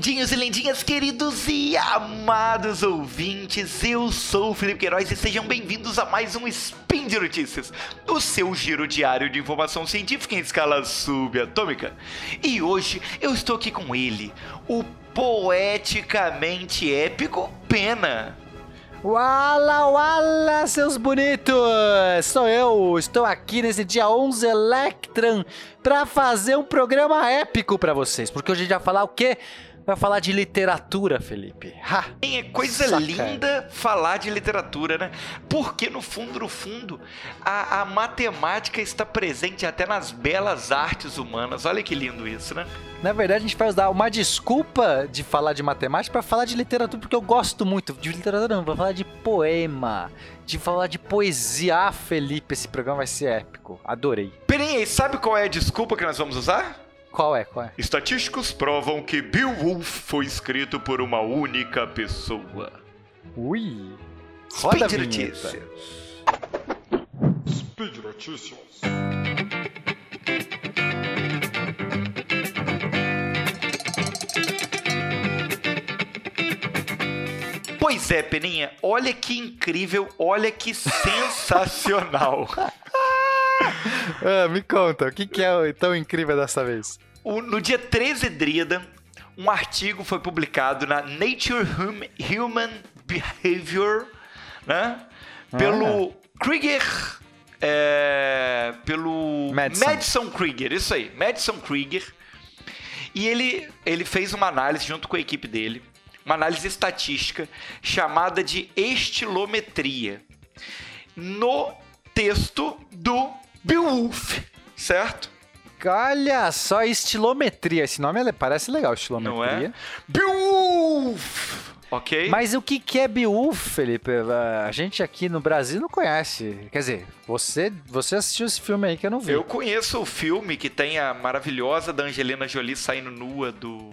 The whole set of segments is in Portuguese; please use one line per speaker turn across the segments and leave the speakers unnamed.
lindinhos e lindinhas, queridos e amados ouvintes, eu sou o Felipe Queiroz e sejam bem-vindos a mais um Spin de Notícias, o seu giro diário de informação científica em escala subatômica. E hoje eu estou aqui com ele, o poeticamente épico Pena.
Wala, wala, seus bonitos! Sou eu, estou aqui nesse dia 11 Electron para fazer um programa épico para vocês, porque hoje a gente vai falar o quê? Vai falar de literatura, Felipe. Ha!
É coisa Saca. linda falar de literatura, né? Porque no fundo, no fundo, a, a matemática está presente até nas belas artes humanas. Olha que lindo isso, né?
Na verdade, a gente vai usar uma desculpa de falar de matemática para falar de literatura, porque eu gosto muito de literatura, não, vou falar de poema, de falar de poesia. Ah, Felipe, esse programa vai ser épico. Adorei.
Peraí, sabe qual é a desculpa que nós vamos usar?
Qual é? Qual é?
Estatísticos provam que Beowulf foi escrito por uma única pessoa.
Ui! Roda
Speed Notícias.
Speed Notícias.
Pois é, Peninha, olha que incrível, olha que sensacional.
Ah, me conta, o que, que é tão incrível dessa vez?
O, no dia 13 Drida, um artigo foi publicado na Nature hum, Human Behavior, né? Pelo ah. Krieger. É, pelo
Madison.
Madison Krieger, isso aí, Madison Krieger. E ele, ele fez uma análise junto com a equipe dele, uma análise estatística chamada de estilometria. No texto do Beowulf, certo?
Olha só, estilometria. Esse nome parece legal, estilometria. Não é?
Beowulf! Ok?
Mas o que, que é Beowulf, Felipe? A gente aqui no Brasil não conhece. Quer dizer, você, você assistiu esse filme aí que eu não vi.
Eu conheço o filme que tem a maravilhosa da Angelina Jolie saindo nua do,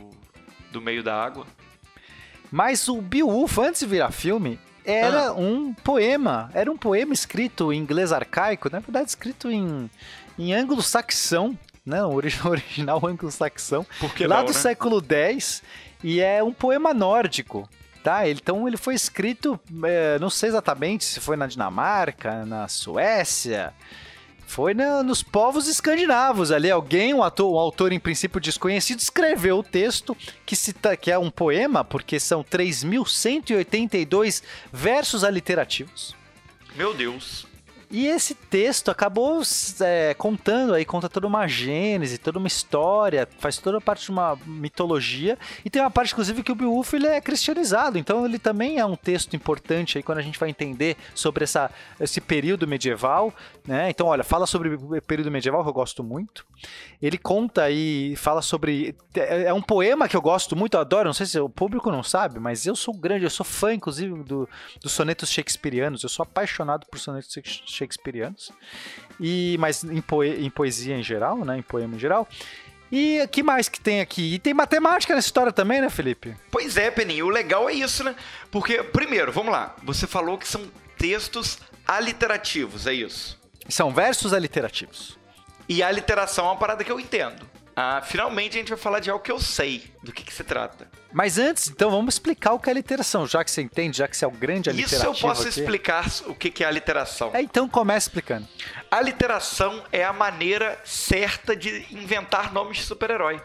do meio da água.
Mas o Beowulf, antes de virar filme, era ah. um poema. Era um poema escrito em inglês arcaico, na verdade escrito em, em anglo-saxão, né? O original anglo-saxão. Lá
não,
do
né?
século X. E é um poema nórdico. Tá? Então ele foi escrito, é, não sei exatamente se foi na Dinamarca, na Suécia, foi na, nos povos escandinavos ali. Alguém, um, ator, um autor em princípio desconhecido, escreveu o texto que, cita, que é um poema, porque são 3.182 versos aliterativos.
Meu Deus.
E esse texto acabou é, contando aí, conta toda uma gênese, toda uma história, faz toda parte de uma mitologia. E tem uma parte, inclusive, que o Beowulf ele é cristianizado. Então ele também é um texto importante aí quando a gente vai entender sobre essa, esse período medieval. Né? Então, olha, fala sobre o período medieval que eu gosto muito. Ele conta e fala sobre. É, é um poema que eu gosto muito, eu adoro. Não sei se o público não sabe, mas eu sou grande, eu sou fã, inclusive, do, dos sonetos shakespearianos. Eu sou apaixonado por sonetos shakespearianos. E, mas em, poe, em poesia em geral, né? Em poema em geral. E o que mais que tem aqui? E tem matemática nessa história também, né, Felipe?
Pois é, Peninho. O legal é isso, né? Porque, primeiro, vamos lá. Você falou que são textos aliterativos, é isso?
São versos aliterativos.
E a literação é uma parada que eu entendo. Ah, finalmente a gente vai falar de algo que eu sei do que, que, se trata.
Mas antes, então, vamos explicar o que é literação, já que você entende, já que você é o grande
Isso eu posso
aqui.
explicar o que, que é a literação.
É, então comece explicando.
A literação é a maneira certa de inventar nomes de super-herói.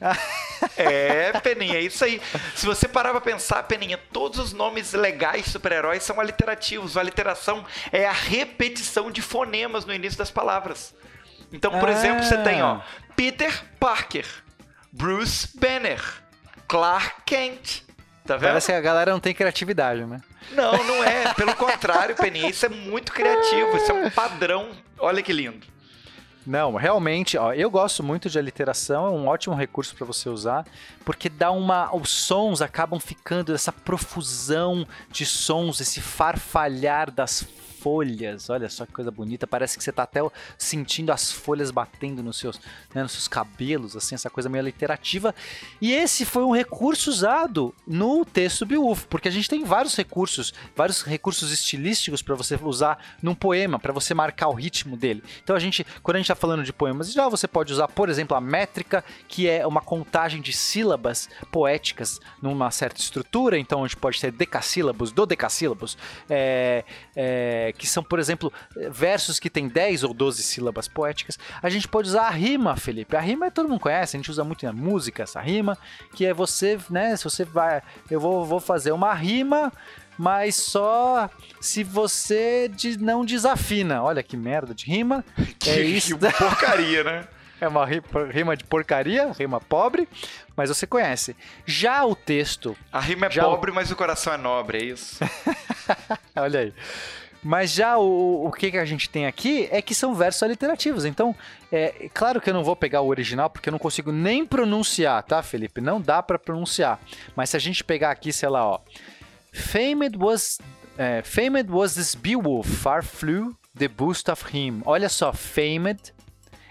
é, Peninha, é isso aí. Se você parar pra pensar, Peninha, todos os nomes legais de super-heróis são aliterativos. A aliteração é a repetição de fonemas no início das palavras. Então, por ah. exemplo, você tem, ó, Peter Parker, Bruce Banner, Clark Kent. Tá vendo?
Parece que a galera não tem criatividade, né?
Não, não é. Pelo contrário, Peninha, isso é muito criativo. Isso é um padrão. Olha que lindo.
Não, realmente, ó, eu gosto muito de aliteração, é um ótimo recurso para você usar, porque dá uma. Os sons acabam ficando essa profusão de sons, esse farfalhar das folhas. Olha só que coisa bonita. Parece que você está até sentindo as folhas batendo nos seus, né, nos seus cabelos, assim, essa coisa meio literativa. E esse foi um recurso usado no texto Beowulf, porque a gente tem vários recursos, vários recursos estilísticos para você usar num poema, para você marcar o ritmo dele. Então a gente, quando a gente está falando de poemas, já você pode usar, por exemplo, a métrica, que é uma contagem de sílabas poéticas numa certa estrutura, então a gente pode ter decassílabos, dodecassílabos, é, é, que são, por exemplo, versos que têm 10 ou 12 sílabas poéticas. A gente pode usar a rima, Felipe. A rima todo mundo conhece, a gente usa muito na música essa rima, que é você, né, se você vai, eu vou, vou fazer uma rima mas só se você não desafina. Olha que merda de rima.
É isso. Que porcaria, né?
É uma rima de porcaria, rima pobre, mas você conhece. Já o texto.
A rima é pobre, o... mas o coração é nobre, é isso?
Olha aí. Mas já o, o que, que a gente tem aqui é que são versos aliterativos. Então, é claro que eu não vou pegar o original porque eu não consigo nem pronunciar, tá, Felipe? Não dá para pronunciar. Mas se a gente pegar aqui, sei lá, ó. Famed was, uh, famed was this Beowulf, far flew the boost of him. Olha só, famed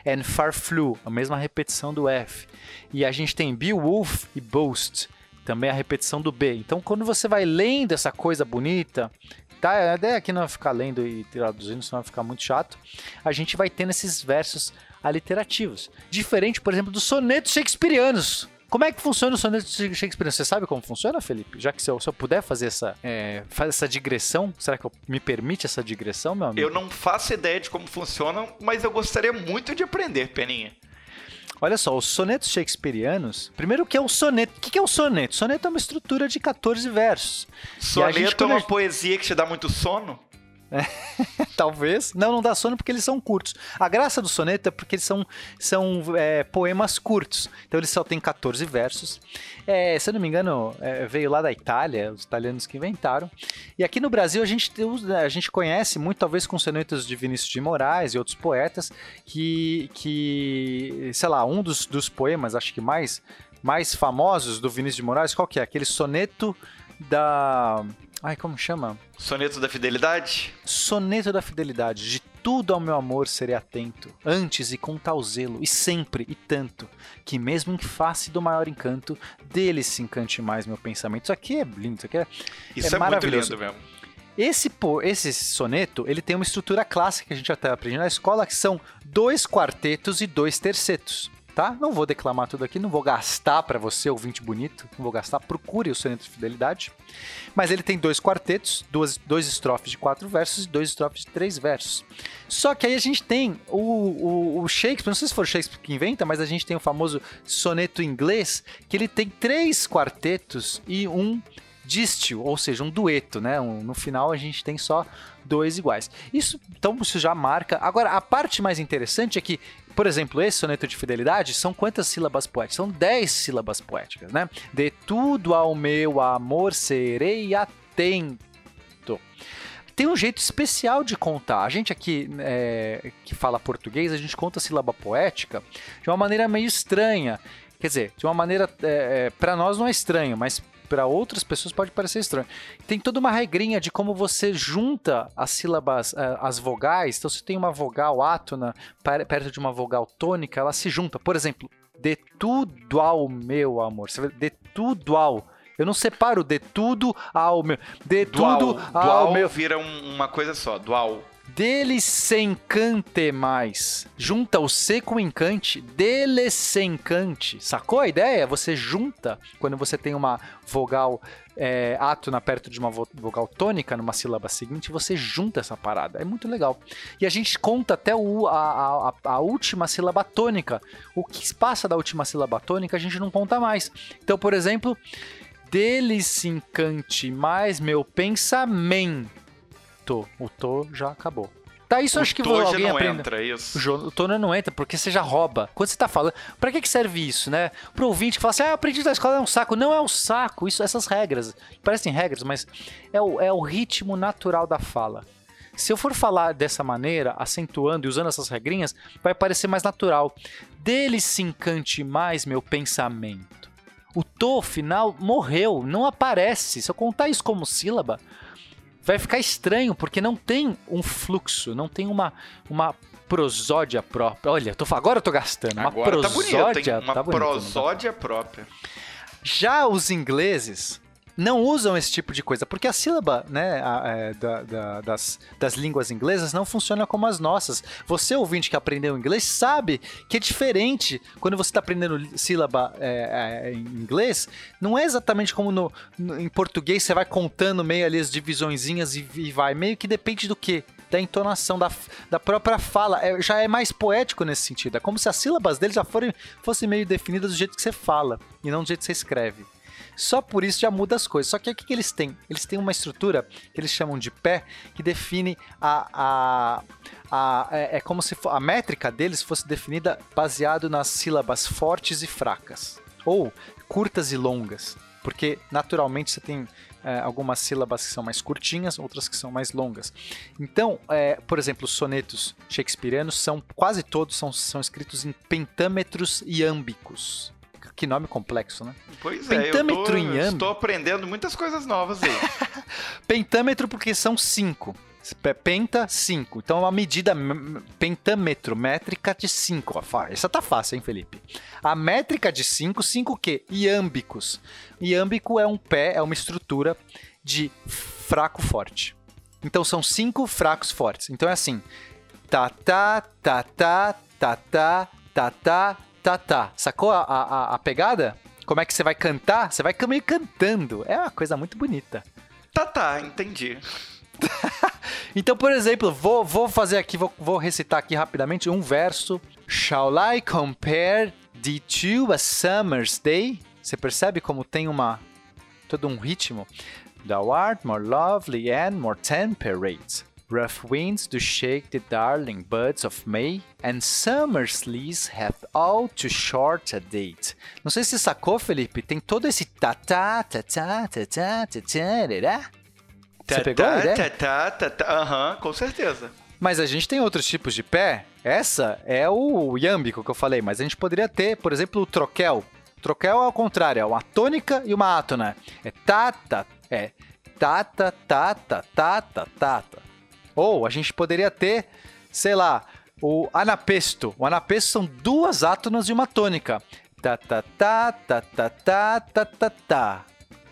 and far flew, a mesma repetição do F. E a gente tem Beowulf e boast, também a repetição do B. Então, quando você vai lendo essa coisa bonita, tá? A ideia aqui não vai ficar lendo e traduzindo, senão vai ficar muito chato. A gente vai tendo esses versos aliterativos. Diferente, por exemplo, dos sonetos shakespearianos. Como é que funciona o soneto de Shakespeare? Você sabe como funciona, Felipe? Já que se eu, se eu puder fazer essa, é, fazer essa digressão, será que eu, me permite essa digressão, meu amigo?
Eu não faço ideia de como funciona, mas eu gostaria muito de aprender, Peninha.
Olha só, os sonetos shakespearianos. Primeiro, o que é o soneto? O que é o soneto? Soneto é uma estrutura de 14 versos.
Soneto gente, é uma poesia que te dá muito sono?
Talvez. Não, não dá sono porque eles são curtos. A graça do soneto é porque eles são, são é, poemas curtos. Então eles só têm 14 versos. É, se eu não me engano, é, veio lá da Itália, os italianos que inventaram. E aqui no Brasil a gente, a gente conhece muito, talvez com sonetos de Vinícius de Moraes e outros poetas, que, que sei lá, um dos, dos poemas, acho que mais, mais famosos do Vinícius de Moraes, qual que é? Aquele soneto da Ai, como chama?
Soneto da Fidelidade?
Soneto da Fidelidade. De tudo ao meu amor serei atento, antes e com tal zelo, e sempre e tanto, que mesmo em face do maior encanto, dele se encante mais meu pensamento. Isso aqui é lindo, isso aqui é,
isso é, é maravilhoso. mesmo.
Esse, esse soneto, ele tem uma estrutura clássica que a gente até aprende na escola, que são dois quartetos e dois tercetos tá? Não vou declamar tudo aqui, não vou gastar para você, ouvinte bonito, não vou gastar, procure o soneto de fidelidade. Mas ele tem dois quartetos, duas, dois estrofes de quatro versos e dois estrofes de três versos. Só que aí a gente tem o, o, o Shakespeare, não sei se for Shakespeare que inventa, mas a gente tem o famoso soneto inglês, que ele tem três quartetos e um dístio, ou seja, um dueto, né? Um, no final a gente tem só dois iguais. Isso, então, isso já marca. Agora, a parte mais interessante é que por exemplo, esse soneto de fidelidade são quantas sílabas poéticas? São 10 sílabas poéticas, né? De tudo ao meu amor serei atento. Tem um jeito especial de contar. A gente aqui é, que fala português, a gente conta a sílaba poética de uma maneira meio estranha. Quer dizer, de uma maneira. É, é, para nós não é estranho, mas para outras pessoas pode parecer estranho. Tem toda uma regrinha de como você junta as sílabas, eh, as vogais. Então, se tem uma vogal átona perto de uma vogal tônica, ela se junta. Por exemplo, de tudo ao meu amor. Você vê, de tudo ao. Eu não separo de tudo ao meu. De dual, tudo ao
dual
meu.
vira uma coisa só, dual.
Dele se encante mais. Junta o C com encante. Dele se encante. Sacou a ideia? Você junta quando você tem uma vogal é, átona perto de uma vogal tônica numa sílaba seguinte, você junta essa parada. É muito legal. E a gente conta até o, a, a, a última sílaba tônica. O que passa da última sílaba tônica a gente não conta mais. Então, por exemplo, dele se encante mais meu pensamento to. O to já acabou. Tá, isso
o
acho que
vou,
alguém
não
aprenda.
entra, isso.
O, tono não entra, porque você já rouba. Quando você tá falando. Pra que, que serve isso, né? Pro ouvinte que fala assim, ah, aprendi da escola é um saco. Não é um saco, isso, essas regras. Parecem regras, mas é o, é o ritmo natural da fala. Se eu for falar dessa maneira, acentuando e usando essas regrinhas, vai parecer mais natural. Dele se encante mais meu pensamento. O to final morreu, não aparece. Se eu contar isso como sílaba, vai ficar estranho, porque não tem um fluxo, não tem uma, uma prosódia própria. Olha, tô, agora eu tô gastando. Uma
agora
prosódia.
Tá bonito, uma
tá
bonito, prosódia própria.
Já os ingleses, não usam esse tipo de coisa, porque a sílaba né, a, é, da, da, das, das línguas inglesas não funciona como as nossas. Você, ouvinte que aprendeu inglês, sabe que é diferente quando você está aprendendo sílaba é, é, em inglês. Não é exatamente como no, no, em português, você vai contando meio ali as divisõezinhas e, e vai. Meio que depende do que? da entonação, da, da própria fala. É, já é mais poético nesse sentido. É como se as sílabas dele já forem, fossem meio definidas do jeito que você fala e não do jeito que você escreve. Só por isso já muda as coisas. Só que o que, eles têm? Eles têm uma estrutura que eles chamam de pé, que define a. a, a é, é como se a métrica deles fosse definida baseado nas sílabas fortes e fracas. Ou curtas e longas. Porque naturalmente você tem é, algumas sílabas que são mais curtinhas, outras que são mais longas. Então, é, por exemplo, os sonetos shakespearianos são quase todos são, são escritos em pentâmetros iâmbicos. Que nome complexo, né?
Pois Pentâmetro é, eu tô, em ano. Estou aprendendo muitas coisas novas aí.
Pentâmetro, porque são cinco. Penta, 5. Então, é uma medida pentâmetro, métrica de 5. Essa tá fácil, hein, Felipe? A métrica de 5, 5 o quê? Iâmbicos. Iâmbico é um pé, é uma estrutura de fraco-forte. Então, são cinco fracos fortes. Então, é assim. Tá, tá, tá, tá, tá, tá, tá, tá, tá, tá. Sacou a, a, a pegada? Como é que você vai cantar? Você vai meio cantando. É uma coisa muito bonita.
Tá, tá, entendi.
então, por exemplo, vou, vou fazer aqui, vou, vou recitar aqui rapidamente um verso. Shall I compare thee to a summer's day? Você percebe como tem uma todo um ritmo? Thou art more lovely and more temperate. Rough winds do shake the darling buds of May, and summer's leaves have all too short a date. Não sei se você sacou, Felipe, tem todo esse ta ta ta ta ta ta ta ta você pegou a ideia?
Tá, tá, tá, aham, com certeza.
Mas a gente tem outros tipos de pé. Essa é o iâmbico que eu falei, mas a gente poderia ter, por exemplo, o troquel. Troquel é ao contrário, é uma tônica e uma átona. É tata, é tata, tata, tata, tata. Ou a gente poderia ter, sei lá, o anapesto. O anapesto são duas átonas e uma tônica. Ta ta ta ta ta ta ta ta ta.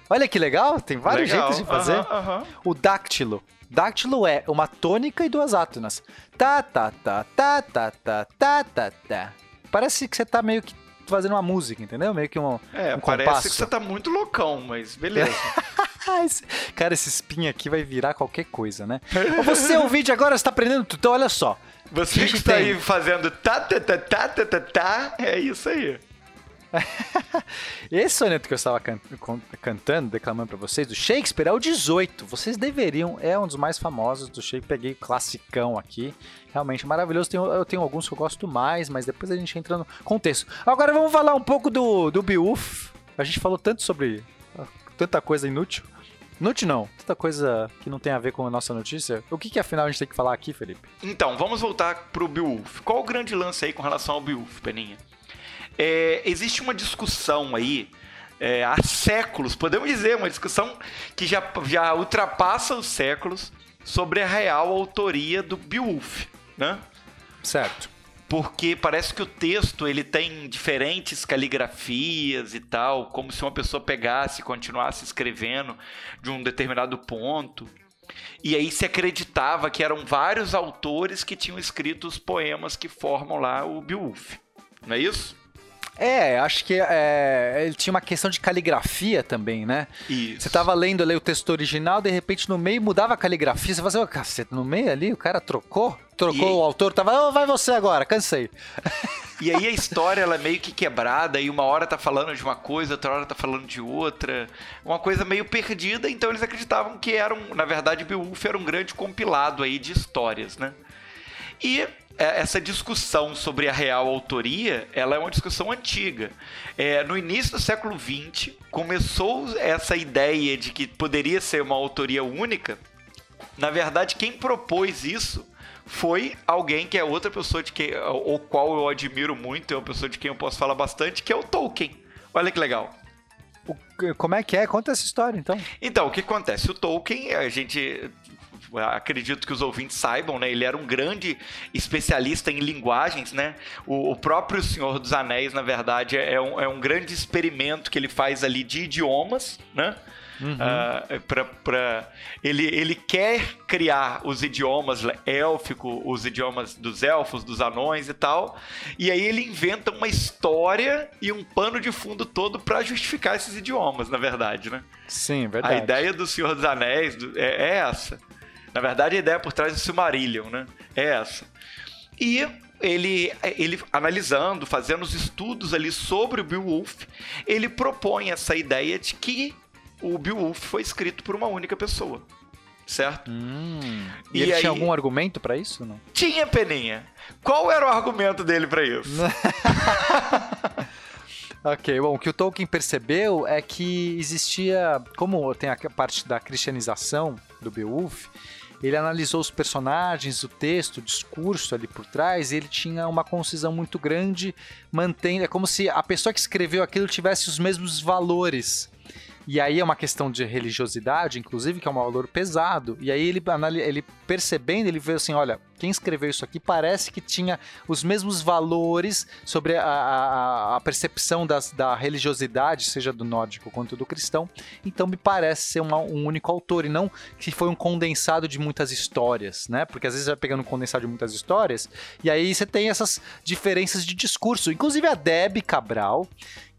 Olha que legal, tem vários legal. jeitos de fazer. Uh uh. O dáctilo. Dáctilo é uma tônica e duas átonas. Tá, tá, tá, tá, tá, tá, tá, tá, tá. Parece que você tá meio que fazendo uma música, entendeu? Meio que um.
É,
um
parece
compasso.
que você tá muito loucão, mas beleza.
Cara, esse spin aqui vai virar qualquer coisa, né? Você ouvinte agora está aprendendo tudo. Então, olha só.
Você que está aí fazendo tá, tá, tá, tá, tá, tá, tá, é isso aí.
Esse soneto que eu estava can cantando, declamando para vocês, do Shakespeare, é o 18. Vocês deveriam, é um dos mais famosos do Shakespeare. Peguei classicão aqui, realmente maravilhoso. Tenho, eu tenho alguns que eu gosto mais, mas depois a gente entra no contexto. Agora vamos falar um pouco do, do Beowulf. A gente falou tanto sobre ah, tanta coisa inútil. Inútil não, tanta coisa que não tem a ver com a nossa notícia. O que, que afinal a gente tem que falar aqui, Felipe?
Então, vamos voltar pro Beowulf. Qual o grande lance aí com relação ao Beowulf, Peninha? É, existe uma discussão aí é, há séculos, podemos dizer, uma discussão que já, já ultrapassa os séculos sobre a real autoria do Beowulf, né?
Certo.
Porque parece que o texto ele tem diferentes caligrafias e tal, como se uma pessoa pegasse e continuasse escrevendo de um determinado ponto. E aí se acreditava que eram vários autores que tinham escrito os poemas que formam lá o Beowulf. Não é isso?
É, acho que é, ele tinha uma questão de caligrafia também, né?
Isso.
Você tava lendo ali o texto original, de repente no meio mudava a caligrafia, você fazia, oh, cacete, no meio ali o cara trocou? Trocou e... o autor, tava, oh, vai você agora, cansei.
E aí a história ela é meio que quebrada, e uma hora tá falando de uma coisa, outra hora tá falando de outra. Uma coisa meio perdida, então eles acreditavam que era um, na verdade, Beowulf era um grande compilado aí de histórias, né? E essa discussão sobre a real autoria, ela é uma discussão antiga. É, no início do século XX, começou essa ideia de que poderia ser uma autoria única. Na verdade, quem propôs isso foi alguém que é outra pessoa de quem, o qual eu admiro muito, é uma pessoa de quem eu posso falar bastante, que é o Tolkien. Olha que legal.
Como é que é? Conta essa história, então.
Então, o que acontece? O Tolkien, a gente acredito que os ouvintes saibam, né? Ele era um grande especialista em linguagens, né? O, o próprio Senhor dos Anéis, na verdade, é um, é um grande experimento que ele faz ali de idiomas, né? Uhum. Uh, pra, pra, ele, ele quer criar os idiomas élfico, os idiomas dos elfos, dos anões e tal. E aí ele inventa uma história e um pano de fundo todo para justificar esses idiomas, na verdade, né?
Sim, verdade.
A ideia do Senhor dos Anéis é, é essa. Na verdade, a ideia por trás do Silmarillion, né? É essa. E ele, ele analisando, fazendo os estudos ali sobre o Beowulf, ele propõe essa ideia de que o Beowulf foi escrito por uma única pessoa. Certo?
Hum, e, e, ele aí... tinha algum argumento para isso? Não?
Tinha, Peninha. Qual era o argumento dele para isso?
ok, bom, o que o Tolkien percebeu é que existia, como tem a parte da cristianização do Beowulf, ele analisou os personagens, o texto, o discurso ali por trás, e ele tinha uma concisão muito grande, mantendo. É como se a pessoa que escreveu aquilo tivesse os mesmos valores e aí é uma questão de religiosidade, inclusive, que é um valor pesado. E aí ele, ele percebendo, ele vê assim: olha, quem escreveu isso aqui parece que tinha os mesmos valores sobre a, a, a percepção das, da religiosidade, seja do nórdico quanto do cristão. Então me parece ser uma, um único autor e não que foi um condensado de muitas histórias, né? Porque às vezes você vai pegando um condensado de muitas histórias e aí você tem essas diferenças de discurso. Inclusive a Deb Cabral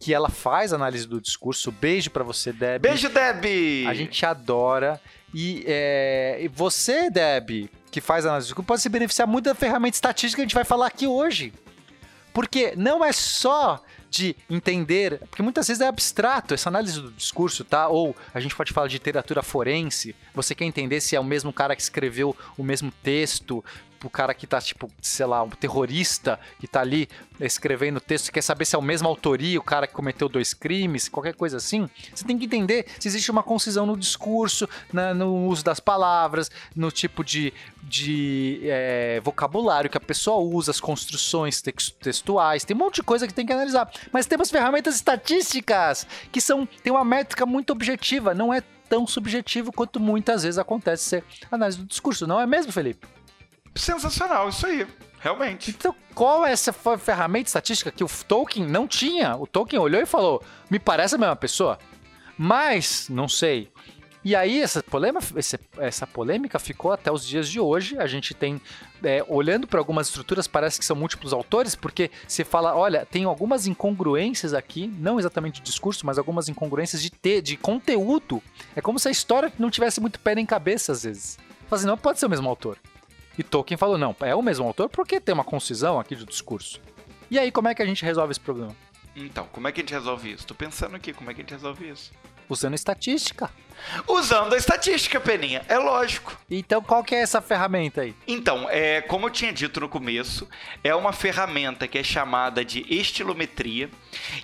que ela faz análise do discurso. Beijo para você, Deb.
Beijo, Deb!
A gente adora. E é, você, Deb, que faz análise do discurso, pode se beneficiar muito da ferramenta estatística que a gente vai falar aqui hoje. Porque não é só de entender, porque muitas vezes é abstrato essa análise do discurso, tá? Ou a gente pode falar de literatura forense, você quer entender se é o mesmo cara que escreveu o mesmo texto, o cara que tá, tipo, sei lá, um terrorista que tá ali escrevendo texto, quer saber se é o mesmo autoria, o cara que cometeu dois crimes, qualquer coisa assim, você tem que entender se existe uma concisão no discurso, na, no uso das palavras, no tipo de, de é, vocabulário que a pessoa usa, as construções textuais, tem um monte de coisa que tem que analisar. Mas temos ferramentas estatísticas que são tem uma métrica muito objetiva, não é tão subjetivo quanto muitas vezes acontece ser análise do discurso, não é mesmo, Felipe?
Sensacional, isso aí. Realmente.
Então, qual é essa ferramenta estatística que o Tolkien não tinha? O Tolkien olhou e falou: me parece a mesma pessoa. Mas, não sei. E aí, essa polêmica, essa polêmica ficou até os dias de hoje. A gente tem, é, olhando para algumas estruturas, parece que são múltiplos autores, porque você fala: olha, tem algumas incongruências aqui, não exatamente de discurso, mas algumas incongruências de, de conteúdo. É como se a história não tivesse muito pé nem cabeça, às vezes. Fazendo, não pode ser o mesmo autor. E Tolkien falou: não, é o mesmo autor porque tem uma concisão aqui do discurso. E aí, como é que a gente resolve esse problema?
Então, como é que a gente resolve isso? Tô pensando aqui, como é que a gente resolve isso?
Usando estatística.
Usando a estatística, Peninha, é lógico.
Então, qual que é essa ferramenta aí?
Então, é, como eu tinha dito no começo, é uma ferramenta que é chamada de estilometria.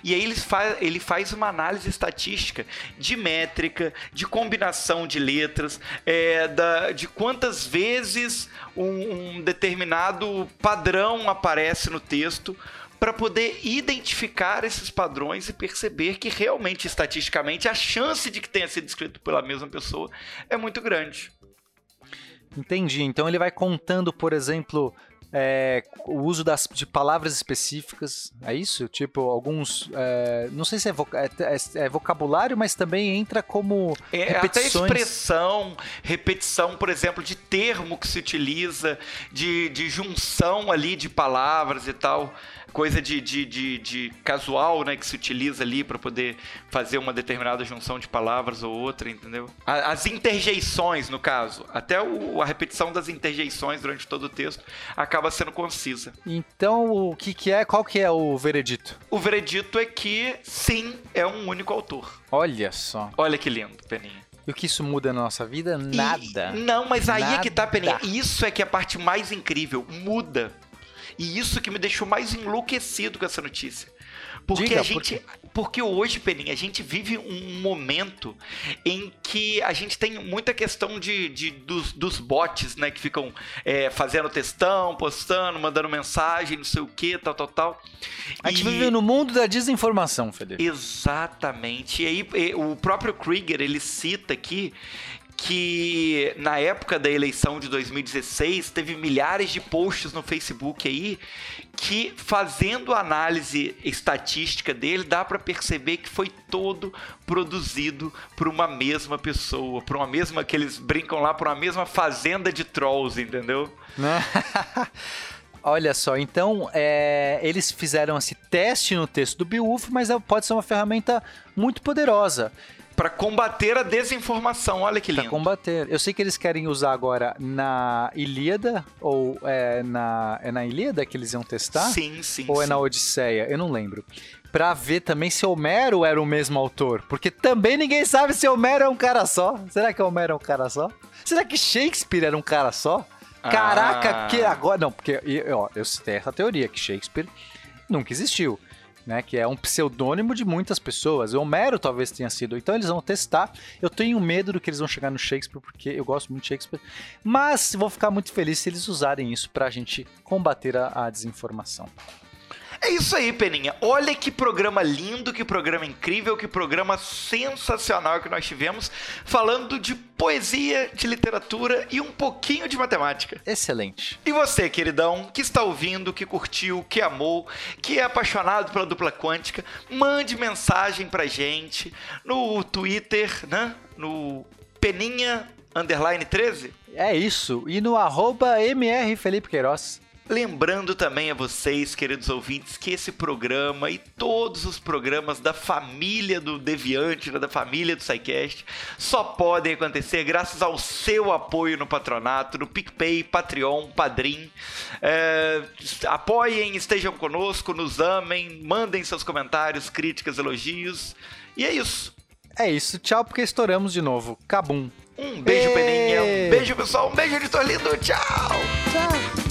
E aí ele faz, ele faz uma análise estatística de métrica, de combinação de letras, é, da, de quantas vezes um, um determinado padrão aparece no texto para poder identificar esses padrões e perceber que realmente, estatisticamente, a chance de que tenha sido escrito pela mesma pessoa é muito grande.
Entendi. Então ele vai contando, por exemplo, é, o uso das, de palavras específicas, é isso? Tipo, alguns. É, não sei se é, é, é, é, vocabulário, mas também entra como.
É, até expressão, repetição, por exemplo, de termo que se utiliza, de, de junção ali de palavras e tal coisa de, de, de, de casual, né, que se utiliza ali para poder fazer uma determinada junção de palavras ou outra, entendeu? As interjeições, no caso, até o, a repetição das interjeições durante todo o texto acaba sendo concisa.
Então, o que, que é? Qual que é o veredito?
O veredito é que sim, é um único autor.
Olha só.
Olha que lindo, Peninha.
E o que isso muda na nossa vida? Nada.
E, não, mas aí Nada. é que tá, Peninha. Isso é que é a parte mais incrível. Muda. E isso que me deixou mais enlouquecido com essa notícia. Porque Diga, a gente. Por porque hoje, Peninha, a gente vive um momento em que a gente tem muita questão de, de dos, dos bots, né? Que ficam é, fazendo textão, postando, mandando mensagem, não sei o que, tal, tal, tal.
A gente e... vive no mundo da desinformação, Felipe.
Exatamente. E aí, o próprio Krieger, ele cita aqui que na época da eleição de 2016 teve milhares de posts no Facebook aí que fazendo análise estatística dele dá para perceber que foi todo produzido por uma mesma pessoa, por uma mesma que eles brincam lá por uma mesma fazenda de trolls, entendeu?
Olha só, então é, eles fizeram esse teste no texto do Beowulf, mas é, pode ser uma ferramenta muito poderosa
para combater a desinformação. Olha que lindo. Para
combater. Eu sei que eles querem usar agora na Ilíada, ou é na, é na Ilíada que eles iam testar?
Sim, sim.
Ou
sim.
é na Odisseia? Eu não lembro. Pra ver também se Homero era o mesmo autor. Porque também ninguém sabe se Homero é um cara só. Será que Homero é um cara só? Será que Shakespeare era um cara só? Caraca, ah. que agora. Não, porque ó, eu tenho essa teoria que Shakespeare nunca existiu né? Que é um pseudônimo de muitas pessoas. Homero talvez tenha sido. Então eles vão testar. Eu tenho medo do que eles vão chegar no Shakespeare, porque eu gosto muito de Shakespeare. Mas vou ficar muito feliz se eles usarem isso pra gente combater a, a desinformação.
É isso aí, Peninha. Olha que programa lindo, que programa incrível, que programa sensacional que nós tivemos, falando de poesia, de literatura e um pouquinho de matemática.
Excelente.
E você, queridão, que está ouvindo, que curtiu, que amou, que é apaixonado pela dupla quântica, mande mensagem pra gente no Twitter, né? No Peninha underline 13.
É isso. E no arroba MR Felipe Queiroz.
Lembrando também a vocês, queridos ouvintes, que esse programa e todos os programas da família do Deviante, né, da família do SciCast, só podem acontecer graças ao seu apoio no patronato, no PicPay, Patreon, Padrim. É, apoiem, estejam conosco, nos amem, mandem seus comentários, críticas, elogios. E é isso.
É isso, tchau, porque estouramos de novo. Cabum.
Um beijo, Peninha. Um beijo, pessoal. Um beijo, editor lindo. Tchau. Tchau.